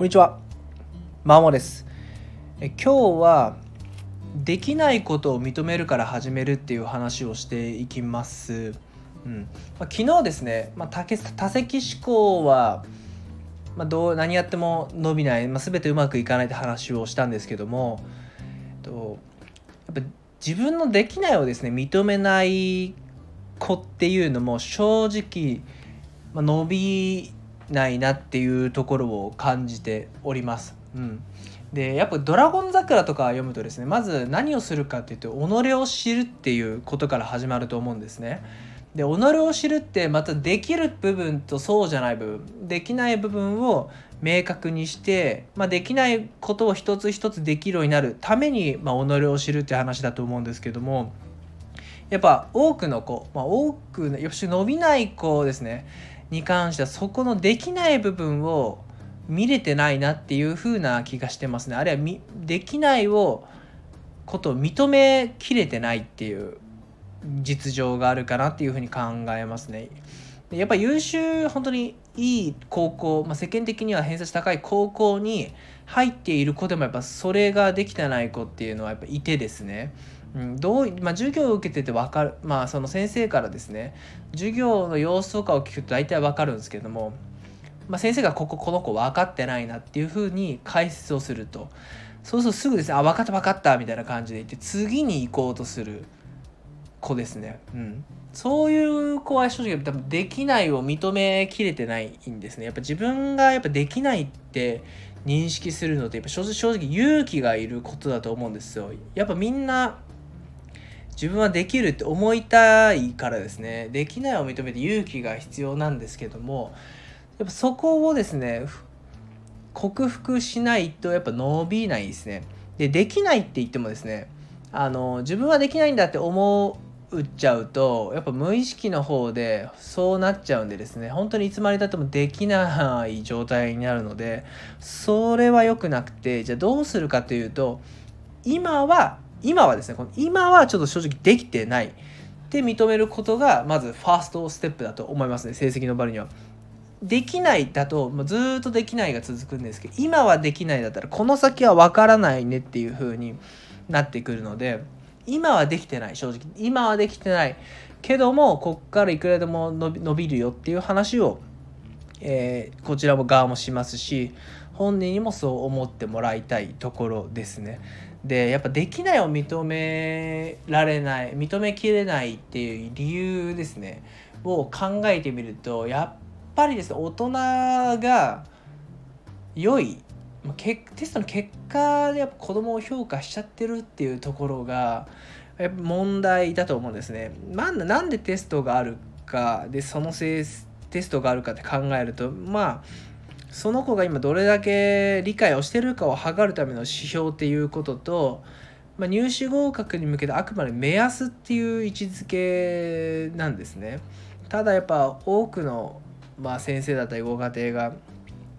こんにちは。マモです。え今日はできないことを認めるから始めるっていう話をしていきます。うんまあ、昨日ですね、まあ、多多席思考は、まあ、どう何やっても伸びない、まあ、全てうまくいかないって話をしたんですけどもえっとやっぱ自分のできないをですね認めない子っていうのも正直、まあ、伸びないなっていうところを感じております。うん、でやっぱ「ドラゴン桜」とか読むとですねまず何をするかっていうと己を知るっていうことから始まると思うんですね。で己を知るってまたできる部分とそうじゃない部分できない部分を明確にして、まあ、できないことを一つ一つできるようになるために、まあ、己を知るって話だと思うんですけどもやっぱ多くの子、まあ、多くのよし伸びない子ですねに関してはそこのできない部分を見れてないなっていう風な気がしてますねあるいはできないをことを認めきれてないっていう実情があるかなっていう風に考えますね。やっぱ優秀本当にいい高校、まあ、世間的には偏差値高い高校に入っている子でもやっぱそれができてない子っていうのはやっぱいてですねうん、どうまあ、授業を受けてて分かる、まあ、その先生からですね授業の様子とかを聞くと大体分かるんですけども、まあ、先生がこここの子分かってないなっていうふうに解説をするとそうするとすぐですね「あ分かった分かった」みたいな感じで言って次に行こうとする子ですね。うん、そういう子は正直多分できないを認めきれてないんですね。やっぱ自分がやっぱできないって認識するのってやっぱ正直勇気がいることだと思うんですよ。やっぱみんな自分はできるって思いたいからですね。できないを認めて勇気が必要なんですけどもやっぱそこをですね克服しないとやっぱ伸びないですね。でできないって言ってもですねあの自分はできないんだって思うっちゃうとやっぱ無意識の方でそうなっちゃうんでですね本当にいつまでたってもできない状態になるのでそれは良くなくてじゃあどうするかというと今は今はですねこの今はちょっと正直できてないって認めることがまずファーストステップだと思いますね成績の場合には。できないだともうずっとできないが続くんですけど今はできないだったらこの先は分からないねっていう風になってくるので今はできてない正直今はできてないけどもこっからいくらでも伸びるよっていう話を、えー、こちらも側もしますし本人にもそう思ってもらいたいところですね。でやっぱできないを認められない認めきれないっていう理由ですねを考えてみるとやっぱりですね大人が良いテストの結果でやっぱ子供を評価しちゃってるっていうところがやっぱ問題だと思うんですね。まなんでテストがあるかでそのせいテストがあるかって考えるとまあその子が今どれだけ理解をしてるかを測るための指標っていうことと、まあ、入試合格に向けてあくまで目安っていう位置づけなんですね。ただやっぱ多くの、まあ、先生だったりご家庭が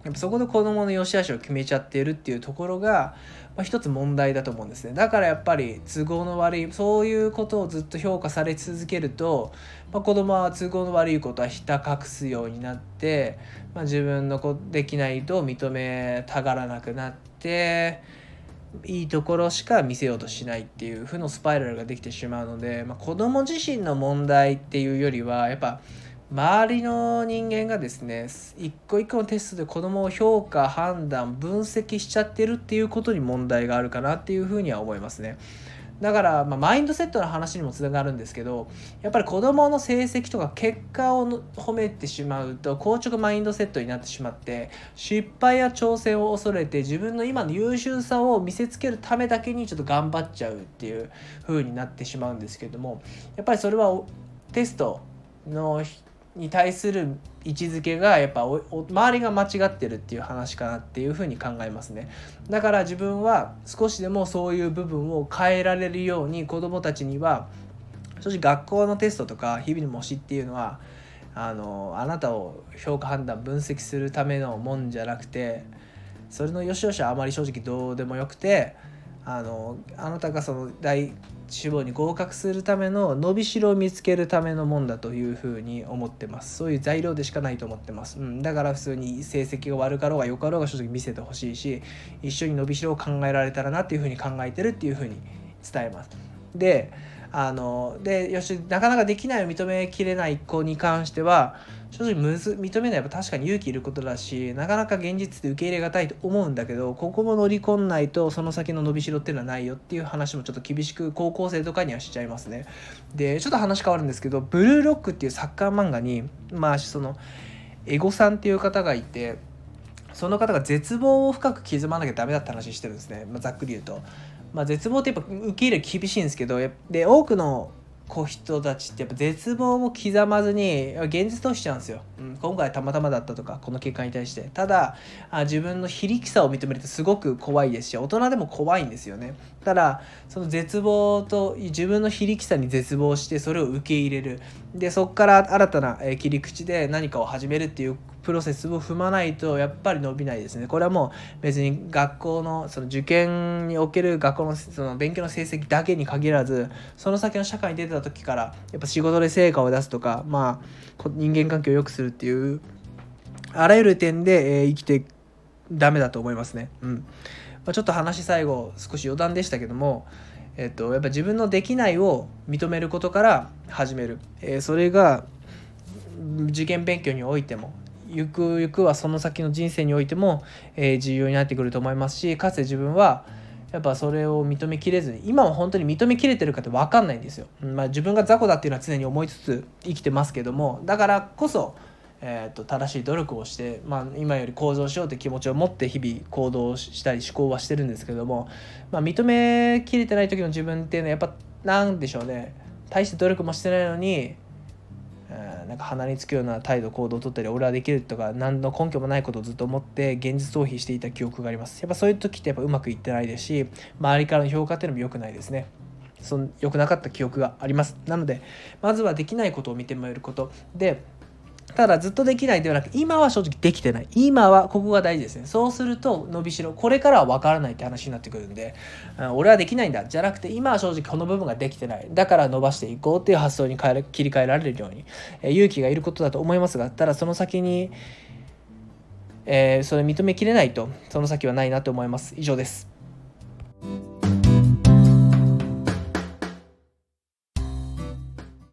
やっぱそこで子どもの良し悪しを決めちゃってるっていうところが、まあ、一つ問題だと思うんですね。だからやっぱり都合の悪いそういうことをずっと評価され続けると、まあ、子どもは都合の悪いことはひた隠すようになって、まあ、自分のできないと認めたがらなくなっていいところしか見せようとしないっていう負のスパイラルができてしまうので、まあ、子ども自身の問題っていうよりはやっぱ周りの人間がですね一個一個のテストで子供を評価判断分析しちゃってるっていうことに問題があるかなっていうふうには思いますね。だから、まあ、マインドセットの話にもつながるんですけどやっぱり子どもの成績とか結果を褒めてしまうと硬直マインドセットになってしまって失敗や挑戦を恐れて自分の今の優秀さを見せつけるためだけにちょっと頑張っちゃうっていう風になってしまうんですけどもやっぱりそれはテストのに対する位置づけがやっぱ周りが間違ってるっていう話かなっていうふに考えますね。だから自分は少しでもそういう部分を変えられるように子どもたちには正直学校のテストとか日々の模試っていうのはあのあなたを評価判断分析するためのもんじゃなくてそれの良し悪しはあまり正直どうでもよくてあのあなたがその大志望に合格するための伸びしろを見つけるためのもんだというふうに思ってます。そういう材料でしかないと思ってます、うん、だから普通に成績が悪かろうが良かろうが正直見せてほしいし一緒に伸びしろを考えられたらなっていうふうに考えてるっていうふうに伝えます。であのでよしなかなかできないを認めきれない子に関しては正直むず認めないは確かに勇気いることだしなかなか現実で受け入れがたいと思うんだけどここも乗り込んないとその先の伸びしろっていうのはないよっていう話もちょっと厳しく高校生とかにはしちゃいますね。でちょっと話変わるんですけど「ブルーロック」っていうサッカー漫画にまあそのエゴさんっていう方がいてその方が絶望を深く刻まなきゃダメだって話してるんですね、まあ、ざっくり言うと。まあ、絶望ってやっぱ受け入れ厳しいんですけどで多くのこう人たちってやっぱ絶望も刻まずに現実としちゃうんですよ、うん、今回たまたまだったとかこの結果に対して。ただあ自分の非力さを認めるってすごく怖いですし大人でも怖いんですよね。ただその絶望と自分の非力さに絶望してそれを受け入れる。でそこから新たな切り口で何かを始めるっていうプロセスを踏まないとやっぱり伸びないですね。これはもう別に学校のその受験における学校のその勉強の成績だけに限らずその先の社会に出た時からやっぱ仕事で成果を出すとかまあ人間関係を良くするっていうあらゆる点で、えー、生きてダメだと思いますね。うん。まあ、ちょっと話最後少し余談でしたけどもえっと、やっぱ自分のできないを認めることから始める、えー、それが受験勉強においてもゆくゆくはその先の人生においても、えー、重要になってくると思いますしかつて自分はやっぱそれを認めきれずに今は本当に認めきれてるかって分かんないんですよ。まあ、自分が雑魚だっていうのは常に思いつつ生きてますけどもだからこそ、えーと、正しい努力をして、まあ、今より向上しようって気持ちを持って日々行動したり思考はしてるんですけども、まあ、認めきれてない時の自分っていうのはやっぱなんでしょうね大して努力もしてないのになんか鼻につくような態度行動をとったり俺はできるとか何の根拠もないことをずっと思って現実逃避していた記憶があります。やっぱそういう時ってやっぱうまくいってないですし周りからの評価っていうのも良くないですね。その良くなかった記憶があります。なのでまずはできないことを見てもらえること。でただずっとできないではなく今は正直できてない。今はここが大事ですね。そうすると伸びしろこれからは分からないって話になってくるんで俺はできないんだ。じゃなくて今は正直この部分ができてない。だから伸ばしていこうっていう発想に変え切り替えられるように、え勇気がいることだと思いますがただその先に、えー、それ認めきれないとその先はないなと思います。以上です。